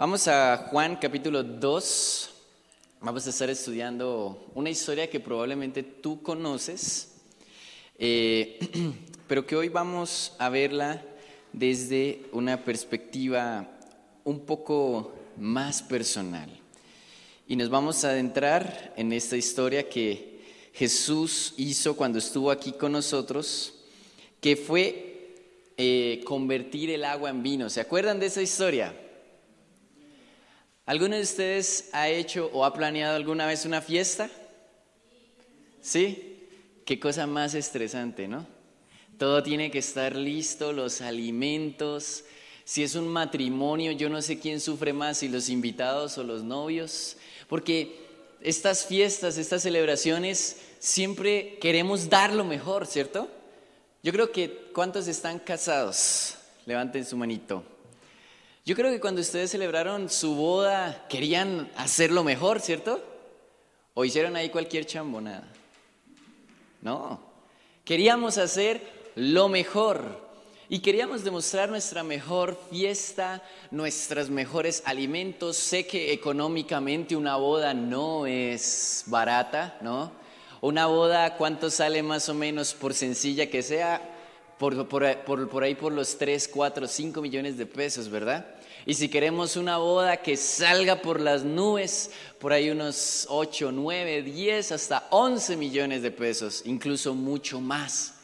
Vamos a Juan capítulo 2. Vamos a estar estudiando una historia que probablemente tú conoces, eh, pero que hoy vamos a verla desde una perspectiva un poco más personal. Y nos vamos a adentrar en esta historia que Jesús hizo cuando estuvo aquí con nosotros, que fue eh, convertir el agua en vino. ¿Se acuerdan de esa historia? ¿Alguno de ustedes ha hecho o ha planeado alguna vez una fiesta? ¿Sí? Qué cosa más estresante, ¿no? Todo tiene que estar listo, los alimentos. Si es un matrimonio, yo no sé quién sufre más, si los invitados o los novios, porque estas fiestas, estas celebraciones, siempre queremos dar lo mejor, ¿cierto? Yo creo que, ¿cuántos están casados? Levanten su manito. Yo creo que cuando ustedes celebraron su boda querían hacerlo mejor, ¿cierto? ¿O hicieron ahí cualquier chambonada? No, queríamos hacer lo mejor y queríamos demostrar nuestra mejor fiesta, nuestros mejores alimentos. Sé que económicamente una boda no es barata, ¿no? Una boda, ¿cuánto sale más o menos por sencilla que sea? Por, por ahí por los 3, 4, 5 millones de pesos, ¿verdad? Y si queremos una boda que salga por las nubes, por ahí unos 8, 9, 10, hasta 11 millones de pesos, incluso mucho más.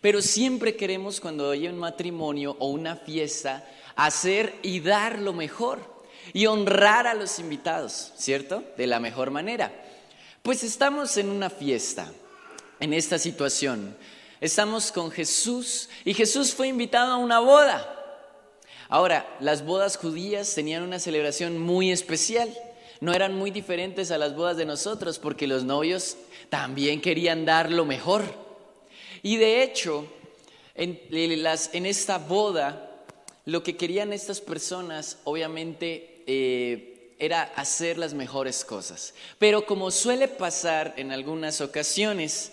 Pero siempre queremos cuando hay un matrimonio o una fiesta, hacer y dar lo mejor y honrar a los invitados, ¿cierto? De la mejor manera. Pues estamos en una fiesta, en esta situación. Estamos con Jesús y Jesús fue invitado a una boda. Ahora, las bodas judías tenían una celebración muy especial. No eran muy diferentes a las bodas de nosotros porque los novios también querían dar lo mejor. Y de hecho, en, esta boda, lo que querían estas personas, obviamente, eh, era hacer las mejores cosas. Pero como suele pasar en algunas ocasiones,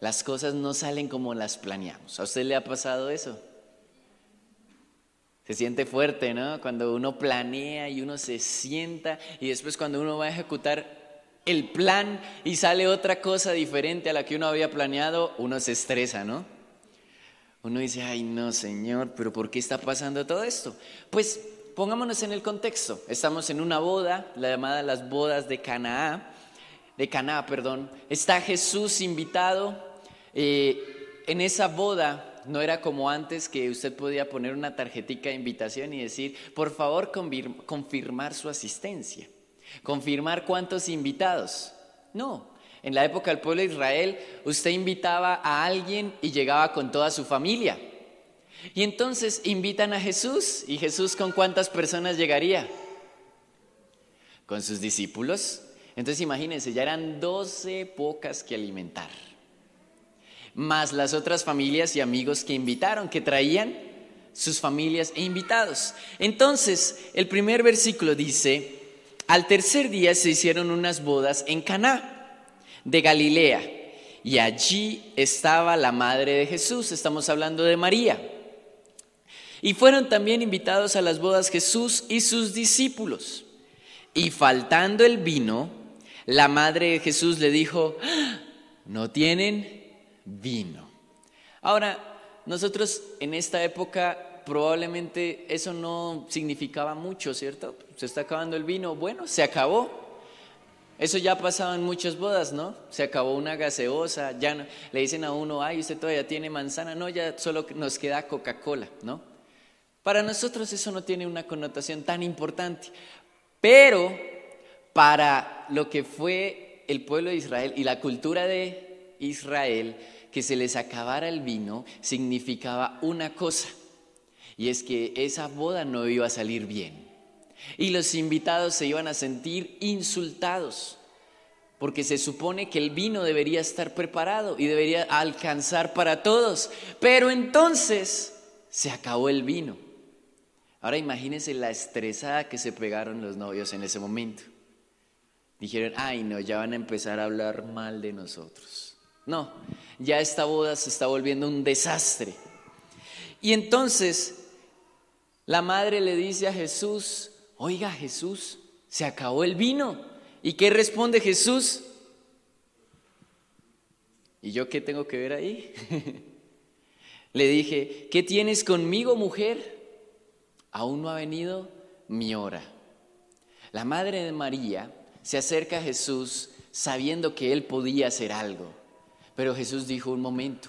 las cosas no salen como las planeamos. ¿A usted le ha pasado eso? Se siente fuerte, ¿no? Cuando uno planea y uno se sienta y después cuando uno va a ejecutar el plan y sale otra cosa diferente a la que uno había planeado, uno se estresa, ¿no? Uno dice, ay no, Señor, pero ¿por qué está pasando todo esto? Pues pongámonos en el contexto. Estamos en una boda, la llamada las bodas de Canaá, de Canaá, perdón. Está Jesús invitado. Eh, en esa boda no era como antes que usted podía poner una tarjetita de invitación y decir, por favor, confirmar su asistencia, confirmar cuántos invitados. No, en la época del pueblo de Israel, usted invitaba a alguien y llegaba con toda su familia. Y entonces invitan a Jesús, y Jesús con cuántas personas llegaría? Con sus discípulos. Entonces imagínense, ya eran doce pocas que alimentar más las otras familias y amigos que invitaron, que traían sus familias e invitados. Entonces, el primer versículo dice, al tercer día se hicieron unas bodas en Caná de Galilea y allí estaba la madre de Jesús, estamos hablando de María. Y fueron también invitados a las bodas Jesús y sus discípulos. Y faltando el vino, la madre de Jesús le dijo, ¿no tienen vino. Ahora, nosotros en esta época probablemente eso no significaba mucho, ¿cierto? Se está acabando el vino, bueno, se acabó. Eso ya ha pasado en muchas bodas, ¿no? Se acabó una gaseosa, ya no, le dicen a uno, ay, usted todavía tiene manzana, no, ya solo nos queda Coca-Cola, ¿no? Para nosotros eso no tiene una connotación tan importante, pero para lo que fue el pueblo de Israel y la cultura de Israel, que se les acabara el vino significaba una cosa, y es que esa boda no iba a salir bien. Y los invitados se iban a sentir insultados, porque se supone que el vino debería estar preparado y debería alcanzar para todos, pero entonces se acabó el vino. Ahora imagínense la estresada que se pegaron los novios en ese momento. Dijeron, ay no, ya van a empezar a hablar mal de nosotros. No, ya esta boda se está volviendo un desastre. Y entonces la madre le dice a Jesús, oiga Jesús, se acabó el vino. ¿Y qué responde Jesús? ¿Y yo qué tengo que ver ahí? Le dije, ¿qué tienes conmigo, mujer? Aún no ha venido mi hora. La madre de María se acerca a Jesús sabiendo que él podía hacer algo. Pero Jesús dijo un momento,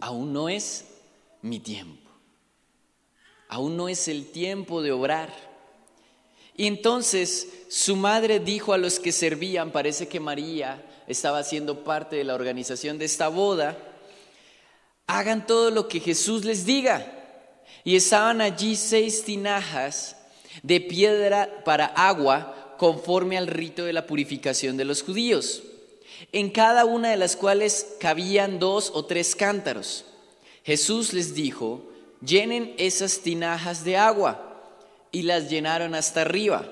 aún no es mi tiempo. Aún no es el tiempo de obrar. Y entonces su madre dijo a los que servían, parece que María estaba siendo parte de la organización de esta boda, hagan todo lo que Jesús les diga. Y estaban allí seis tinajas de piedra para agua conforme al rito de la purificación de los judíos, en cada una de las cuales cabían dos o tres cántaros. Jesús les dijo, llenen esas tinajas de agua, y las llenaron hasta arriba.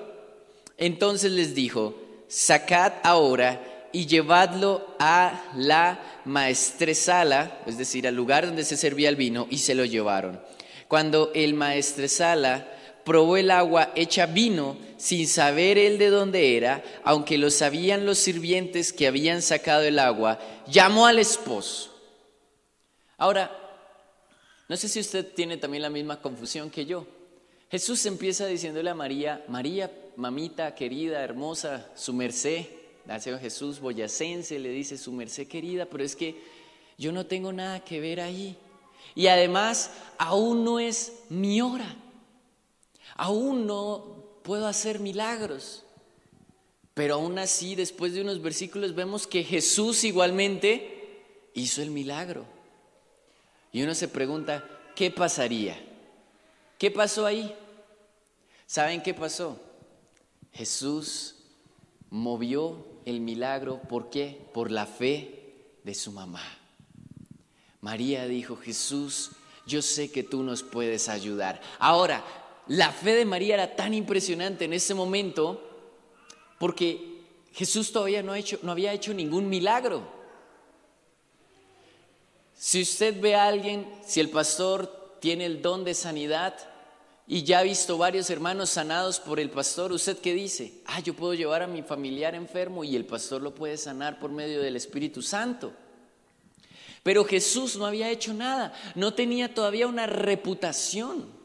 Entonces les dijo, sacad ahora y llevadlo a la maestresala, es decir, al lugar donde se servía el vino, y se lo llevaron. Cuando el maestresala probó el agua hecha vino, sin saber él de dónde era, aunque lo sabían los sirvientes que habían sacado el agua, llamó al esposo. Ahora, no sé si usted tiene también la misma confusión que yo. Jesús empieza diciéndole a María, María, mamita querida, hermosa, su merced, al Jesús boyacense, le dice su merced querida, pero es que yo no tengo nada que ver ahí. Y además, aún no es mi hora. Aún no puedo hacer milagros. Pero aún así, después de unos versículos, vemos que Jesús igualmente hizo el milagro. Y uno se pregunta, ¿qué pasaría? ¿Qué pasó ahí? ¿Saben qué pasó? Jesús movió el milagro, ¿por qué? Por la fe de su mamá. María dijo, Jesús, yo sé que tú nos puedes ayudar. Ahora, la fe de María era tan impresionante en ese momento porque Jesús todavía no, hecho, no había hecho ningún milagro. Si usted ve a alguien, si el pastor tiene el don de sanidad, y ya ha visto varios hermanos sanados por el pastor, ¿usted qué dice? Ah, yo puedo llevar a mi familiar enfermo y el pastor lo puede sanar por medio del Espíritu Santo. Pero Jesús no había hecho nada, no tenía todavía una reputación.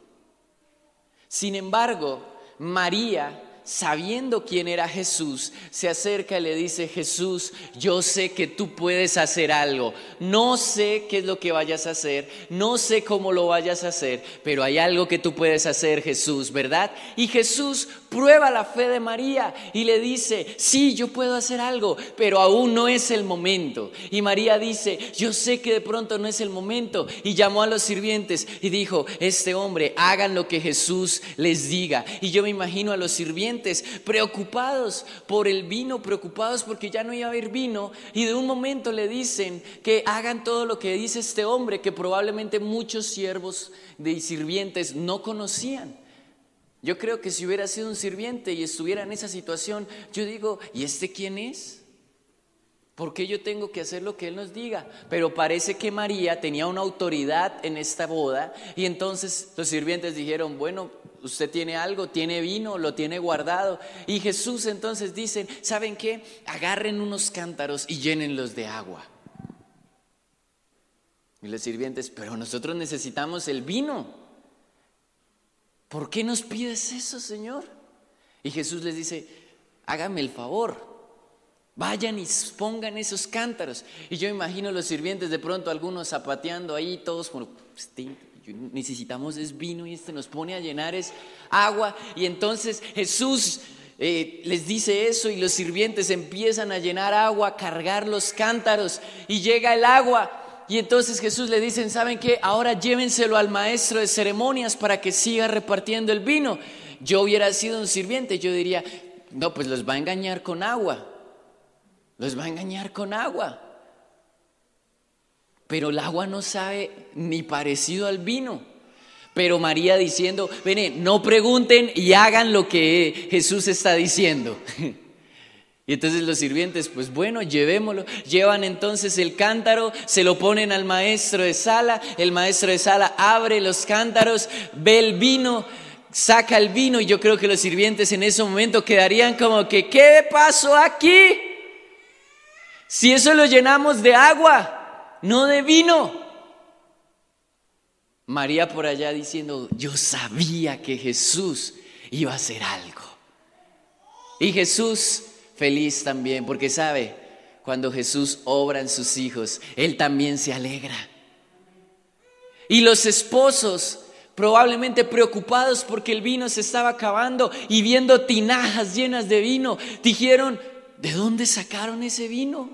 Sin embargo, María sabiendo quién era Jesús, se acerca y le dice, Jesús, yo sé que tú puedes hacer algo. No sé qué es lo que vayas a hacer, no sé cómo lo vayas a hacer, pero hay algo que tú puedes hacer, Jesús, ¿verdad? Y Jesús prueba la fe de María y le dice, sí, yo puedo hacer algo, pero aún no es el momento. Y María dice, yo sé que de pronto no es el momento. Y llamó a los sirvientes y dijo, este hombre, hagan lo que Jesús les diga. Y yo me imagino a los sirvientes preocupados por el vino, preocupados porque ya no iba a haber vino. Y de un momento le dicen que hagan todo lo que dice este hombre, que probablemente muchos siervos de sirvientes no conocían. Yo creo que si hubiera sido un sirviente y estuviera en esa situación, yo digo, ¿y este quién es? ¿Por qué yo tengo que hacer lo que Él nos diga? Pero parece que María tenía una autoridad en esta boda y entonces los sirvientes dijeron, bueno, usted tiene algo, tiene vino, lo tiene guardado. Y Jesús entonces dice, ¿saben qué? Agarren unos cántaros y llénenlos de agua. Y los sirvientes, pero nosotros necesitamos el vino. ¿Por qué nos pides eso, Señor? Y Jesús les dice, hágame el favor, vayan y pongan esos cántaros. Y yo imagino los sirvientes de pronto, algunos zapateando ahí, todos como, este, necesitamos es vino y este nos pone a llenar es agua. Y entonces Jesús eh, les dice eso y los sirvientes empiezan a llenar agua, a cargar los cántaros y llega el agua y entonces Jesús le dicen, ¿saben qué? Ahora llévenselo al maestro de ceremonias para que siga repartiendo el vino. Yo hubiera sido un sirviente, yo diría, no, pues los va a engañar con agua. Los va a engañar con agua. Pero el agua no sabe ni parecido al vino. Pero María diciendo, ven, no pregunten y hagan lo que Jesús está diciendo. Y entonces los sirvientes, pues bueno, llevémoslo. Llevan entonces el cántaro, se lo ponen al maestro de sala, el maestro de sala abre los cántaros, ve el vino, saca el vino y yo creo que los sirvientes en ese momento quedarían como que, ¿qué pasó aquí? Si eso lo llenamos de agua, no de vino. María por allá diciendo, yo sabía que Jesús iba a hacer algo. Y Jesús feliz también, porque sabe, cuando Jesús obra en sus hijos, Él también se alegra. Y los esposos, probablemente preocupados porque el vino se estaba acabando y viendo tinajas llenas de vino, dijeron, ¿de dónde sacaron ese vino?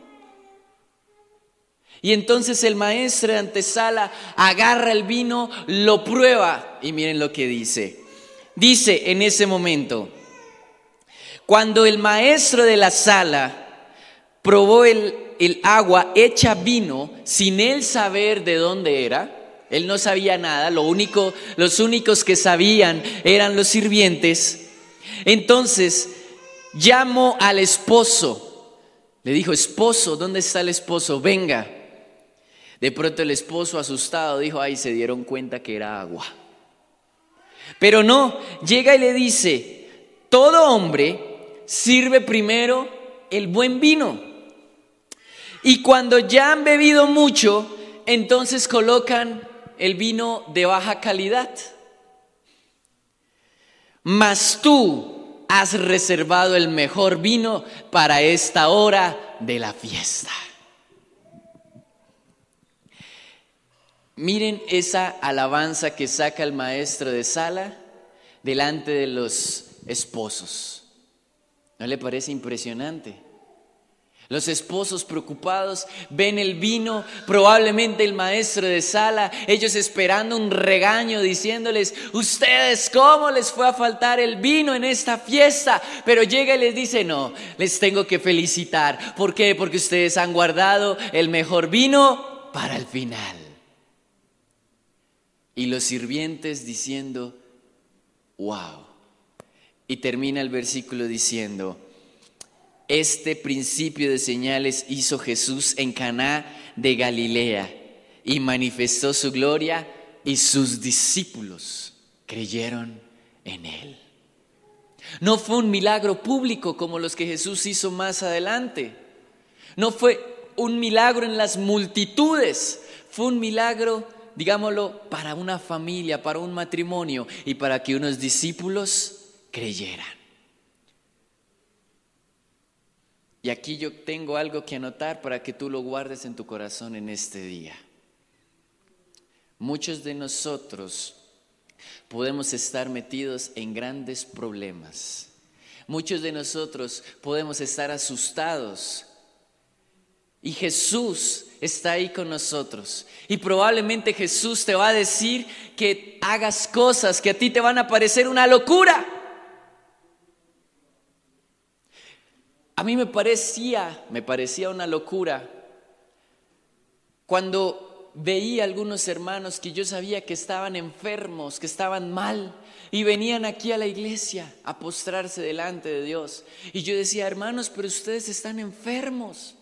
Y entonces el maestro de antesala agarra el vino, lo prueba y miren lo que dice. Dice en ese momento, cuando el maestro de la sala probó el, el agua hecha vino sin él saber de dónde era, él no sabía nada, lo único, los únicos que sabían eran los sirvientes. Entonces llamó al esposo, le dijo, esposo, ¿dónde está el esposo? Venga. De pronto el esposo asustado dijo, ay, se dieron cuenta que era agua. Pero no, llega y le dice, todo hombre sirve primero el buen vino. Y cuando ya han bebido mucho, entonces colocan el vino de baja calidad. Mas tú has reservado el mejor vino para esta hora de la fiesta. Miren esa alabanza que saca el maestro de sala delante de los esposos. ¿No le parece impresionante? Los esposos preocupados ven el vino, probablemente el maestro de sala, ellos esperando un regaño diciéndoles, ustedes, ¿cómo les fue a faltar el vino en esta fiesta? Pero llega y les dice, no, les tengo que felicitar. ¿Por qué? Porque ustedes han guardado el mejor vino para el final. Y los sirvientes diciendo, wow. Y termina el versículo diciendo, este principio de señales hizo Jesús en Caná de Galilea y manifestó su gloria y sus discípulos creyeron en él. No fue un milagro público como los que Jesús hizo más adelante. No fue un milagro en las multitudes. Fue un milagro, digámoslo, para una familia, para un matrimonio y para que unos discípulos creyeran. Y aquí yo tengo algo que anotar para que tú lo guardes en tu corazón en este día. Muchos de nosotros podemos estar metidos en grandes problemas. Muchos de nosotros podemos estar asustados. Y Jesús está ahí con nosotros. Y probablemente Jesús te va a decir que hagas cosas que a ti te van a parecer una locura. A mí me parecía, me parecía una locura cuando veía algunos hermanos que yo sabía que estaban enfermos, que estaban mal, y venían aquí a la iglesia a postrarse delante de Dios. Y yo decía, hermanos, pero ustedes están enfermos.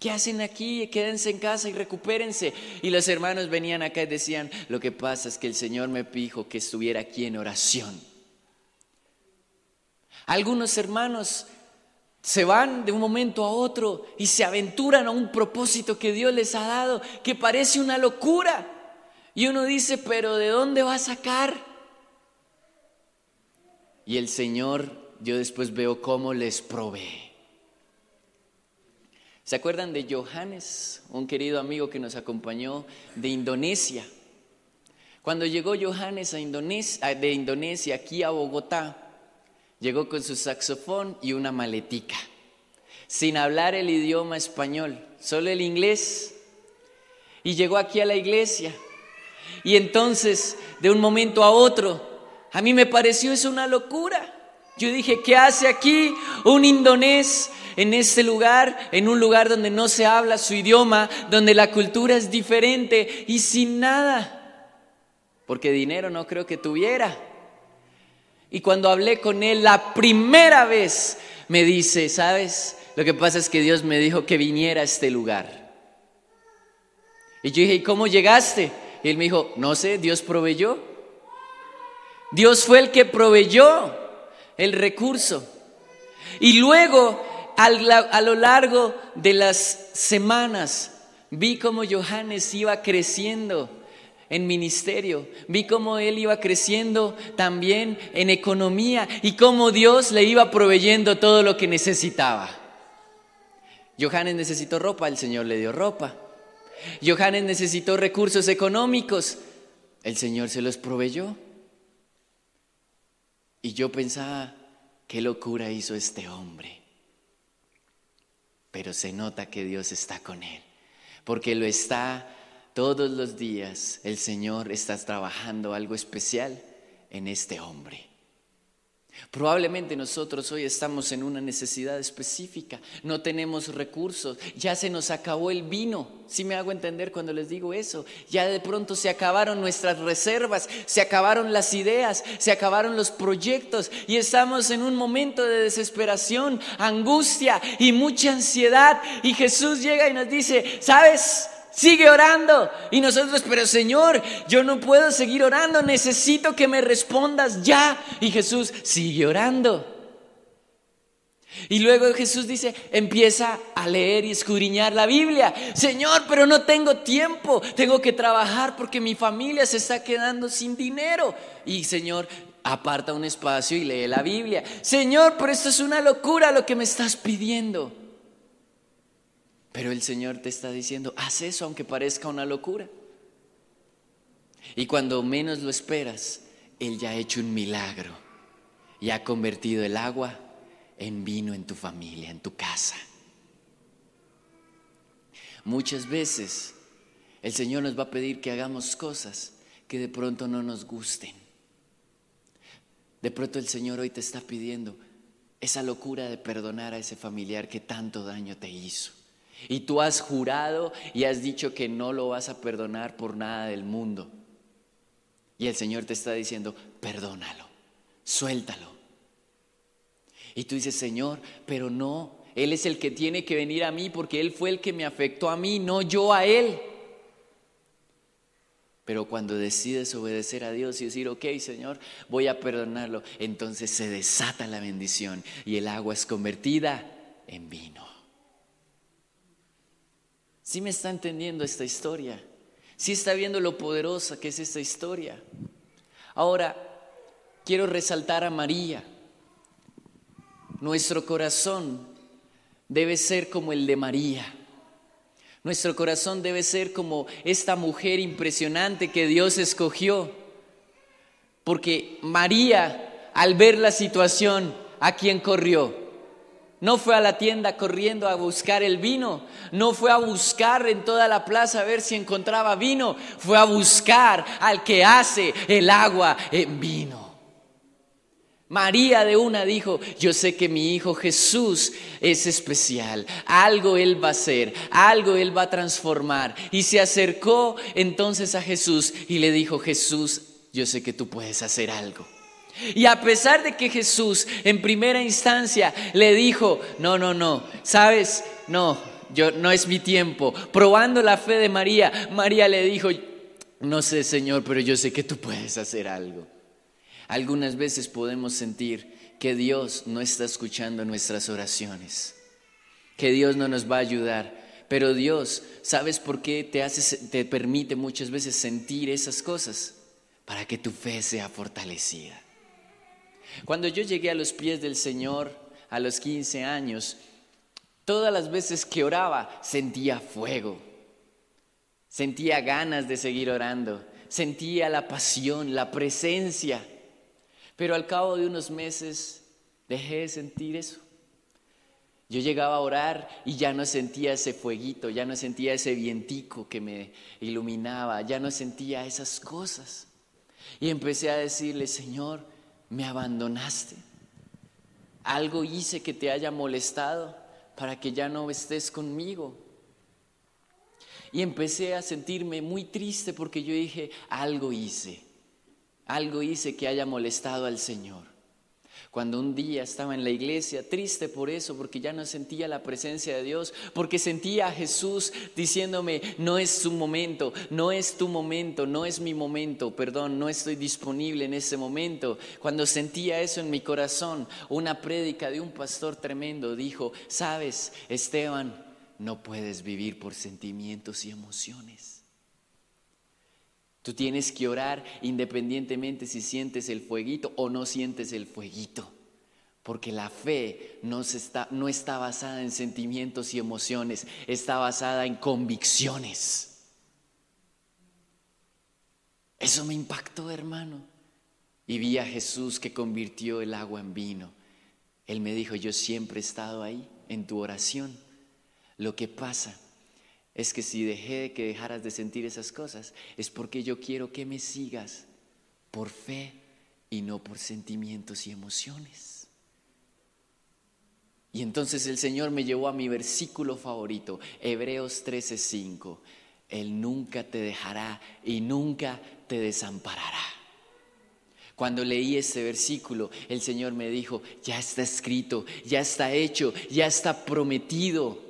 ¿Qué hacen aquí? Quédense en casa y recupérense. Y los hermanos venían acá y decían, lo que pasa es que el Señor me dijo que estuviera aquí en oración. Algunos hermanos se van de un momento a otro y se aventuran a un propósito que Dios les ha dado, que parece una locura. Y uno dice, pero ¿de dónde va a sacar? Y el Señor, yo después veo cómo les provee. ¿Se acuerdan de Johannes, un querido amigo que nos acompañó de Indonesia? Cuando llegó Johannes a Indonesia, de Indonesia aquí a Bogotá, Llegó con su saxofón y una maletica, sin hablar el idioma español, solo el inglés. Y llegó aquí a la iglesia. Y entonces, de un momento a otro, a mí me pareció eso una locura. Yo dije, ¿qué hace aquí un indonés en este lugar, en un lugar donde no se habla su idioma, donde la cultura es diferente y sin nada? Porque dinero no creo que tuviera. Y cuando hablé con él la primera vez, me dice, ¿sabes? Lo que pasa es que Dios me dijo que viniera a este lugar. Y yo dije, ¿y cómo llegaste? Y él me dijo, no sé, Dios proveyó. Dios fue el que proveyó el recurso. Y luego, a lo largo de las semanas, vi cómo Johannes iba creciendo en ministerio, vi cómo él iba creciendo también en economía y cómo Dios le iba proveyendo todo lo que necesitaba. Johannes necesitó ropa, el Señor le dio ropa. Johannes necesitó recursos económicos, el Señor se los proveyó. Y yo pensaba, qué locura hizo este hombre. Pero se nota que Dios está con él, porque lo está todos los días. El Señor está trabajando algo especial en este hombre. Probablemente nosotros hoy estamos en una necesidad específica, no tenemos recursos, ya se nos acabó el vino, si me hago entender cuando les digo eso, ya de pronto se acabaron nuestras reservas, se acabaron las ideas, se acabaron los proyectos y estamos en un momento de desesperación, angustia y mucha ansiedad y Jesús llega y nos dice, ¿sabes? Sigue orando. Y nosotros, pero Señor, yo no puedo seguir orando, necesito que me respondas ya. Y Jesús sigue orando. Y luego Jesús dice, empieza a leer y escudriñar la Biblia. Señor, pero no tengo tiempo, tengo que trabajar porque mi familia se está quedando sin dinero. Y Señor, aparta un espacio y lee la Biblia. Señor, pero esto es una locura lo que me estás pidiendo. Pero el Señor te está diciendo, haz eso aunque parezca una locura. Y cuando menos lo esperas, Él ya ha hecho un milagro y ha convertido el agua en vino en tu familia, en tu casa. Muchas veces el Señor nos va a pedir que hagamos cosas que de pronto no nos gusten. De pronto el Señor hoy te está pidiendo esa locura de perdonar a ese familiar que tanto daño te hizo. Y tú has jurado y has dicho que no lo vas a perdonar por nada del mundo. Y el Señor te está diciendo, perdónalo, suéltalo. Y tú dices, Señor, pero no, Él es el que tiene que venir a mí porque Él fue el que me afectó a mí, no yo a Él. Pero cuando decides obedecer a Dios y decir, ok Señor, voy a perdonarlo, entonces se desata la bendición y el agua es convertida en vino. ¿Sí me está entendiendo esta historia? ¿Sí está viendo lo poderosa que es esta historia? Ahora, quiero resaltar a María. Nuestro corazón debe ser como el de María. Nuestro corazón debe ser como esta mujer impresionante que Dios escogió. Porque María, al ver la situación, ¿a quién corrió? No fue a la tienda corriendo a buscar el vino. No fue a buscar en toda la plaza a ver si encontraba vino. Fue a buscar al que hace el agua en vino. María de una dijo, yo sé que mi hijo Jesús es especial, algo él va a hacer, algo él va a transformar. Y se acercó entonces a Jesús y le dijo, Jesús, yo sé que tú puedes hacer algo. Y a pesar de que Jesús en primera instancia le dijo, no, no, no, sabes, no, yo no es mi tiempo. Probando la fe de María, María le dijo, no sé, Señor, pero yo sé que tú puedes hacer algo. Algunas veces podemos sentir que Dios no está escuchando nuestras oraciones, que Dios no nos va a ayudar. Pero Dios, ¿sabes por qué te, hace, te permite muchas veces sentir esas cosas? Para que tu fe sea fortalecida. Cuando yo llegué a los pies del Señor a los 15 años, todas las veces que oraba sentía fuego, sentía ganas de seguir orando, sentía la pasión, la presencia. Pero al cabo de unos meses dejé de sentir eso. Yo llegaba a orar y ya no sentía ese fueguito, ya no sentía ese vientico que me iluminaba, ya no sentía esas cosas. Y empecé a decirle, Señor, me abandonaste. Algo hice que te haya molestado para que ya no estés conmigo. Y empecé a sentirme muy triste porque yo dije, algo hice, algo hice que haya molestado al Señor. Cuando un día estaba en la iglesia, triste por eso, porque ya no sentía la presencia de Dios, porque sentía a Jesús diciéndome, no es su momento, no es tu momento, no es mi momento, perdón, no estoy disponible en ese momento. Cuando sentía eso en mi corazón, una prédica de un pastor tremendo dijo, sabes, Esteban, no puedes vivir por sentimientos y emociones. Tú tienes que orar independientemente si sientes el fueguito o no sientes el fueguito. Porque la fe no, está, no está basada en sentimientos y emociones, está basada en convicciones. Eso me impactó, hermano. Y vi a Jesús que convirtió el agua en vino. Él me dijo, yo siempre he estado ahí en tu oración. Lo que pasa es que si dejé que dejaras de sentir esas cosas, es porque yo quiero que me sigas por fe y no por sentimientos y emociones. Y entonces el Señor me llevó a mi versículo favorito, Hebreos 13:5. Él nunca te dejará y nunca te desamparará. Cuando leí ese versículo, el Señor me dijo, ya está escrito, ya está hecho, ya está prometido.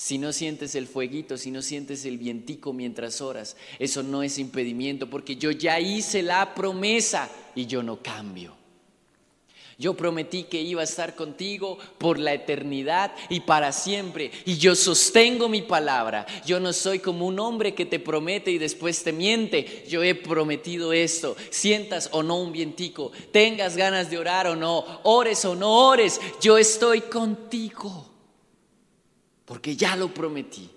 Si no sientes el fueguito, si no sientes el vientico mientras oras, eso no es impedimento porque yo ya hice la promesa y yo no cambio. Yo prometí que iba a estar contigo por la eternidad y para siempre. Y yo sostengo mi palabra. Yo no soy como un hombre que te promete y después te miente. Yo he prometido esto. Sientas o no un vientico, tengas ganas de orar o no, ores o no ores, yo estoy contigo porque ya lo prometí.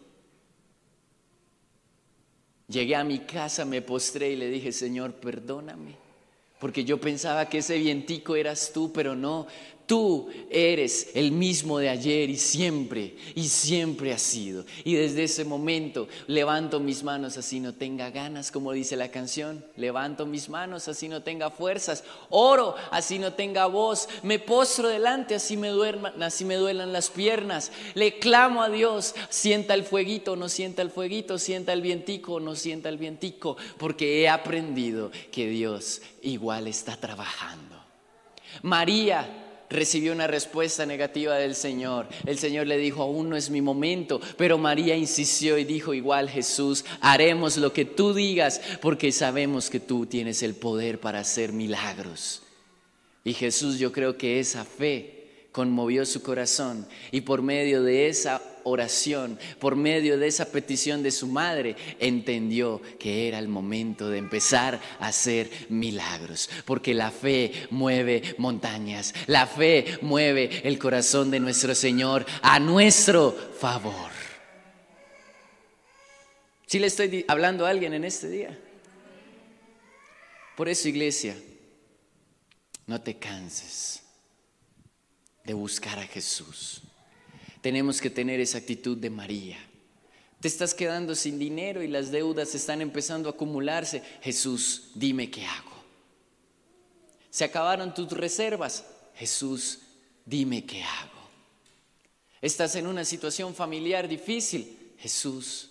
Llegué a mi casa, me postré y le dije, Señor, perdóname, porque yo pensaba que ese vientico eras tú, pero no, Tú eres el mismo de ayer y siempre, y siempre has sido. Y desde ese momento levanto mis manos así no tenga ganas, como dice la canción. Levanto mis manos así no tenga fuerzas. Oro así no tenga voz. Me postro delante así me, duerman, así me duelan las piernas. Le clamo a Dios. Sienta el fueguito, no sienta el fueguito. Sienta el vientico, no sienta el vientico. Porque he aprendido que Dios igual está trabajando. María recibió una respuesta negativa del Señor. El Señor le dijo, aún no es mi momento, pero María insistió y dijo, igual Jesús, haremos lo que tú digas, porque sabemos que tú tienes el poder para hacer milagros. Y Jesús, yo creo que esa fe conmovió su corazón y por medio de esa oración, por medio de esa petición de su madre, entendió que era el momento de empezar a hacer milagros, porque la fe mueve montañas, la fe mueve el corazón de nuestro Señor a nuestro favor. Si le estoy hablando a alguien en este día. Por eso, iglesia, no te canses de buscar a Jesús. Tenemos que tener esa actitud de María. Te estás quedando sin dinero y las deudas están empezando a acumularse. Jesús, dime qué hago. Se acabaron tus reservas. Jesús, dime qué hago. Estás en una situación familiar difícil. Jesús,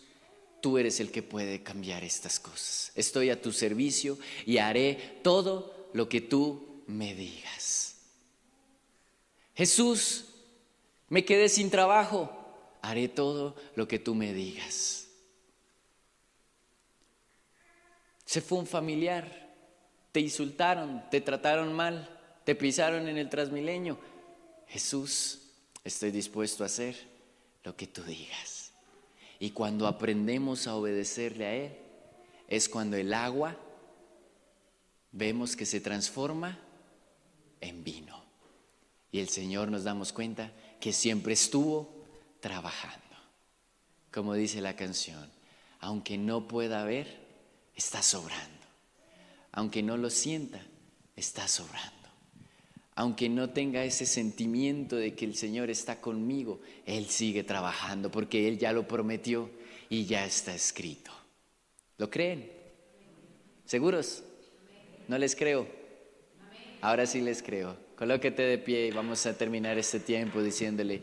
tú eres el que puede cambiar estas cosas. Estoy a tu servicio y haré todo lo que tú me digas. Jesús, me quedé sin trabajo, haré todo lo que tú me digas. Se fue un familiar, te insultaron, te trataron mal, te pisaron en el transmilenio. Jesús, estoy dispuesto a hacer lo que tú digas. Y cuando aprendemos a obedecerle a Él, es cuando el agua vemos que se transforma en vino. Y el Señor nos damos cuenta que siempre estuvo trabajando. Como dice la canción, aunque no pueda ver, está sobrando. Aunque no lo sienta, está sobrando. Aunque no tenga ese sentimiento de que el Señor está conmigo, Él sigue trabajando porque Él ya lo prometió y ya está escrito. ¿Lo creen? ¿Seguros? No les creo. Ahora sí les creo. Colóquete de pie y vamos a terminar este tiempo diciéndole,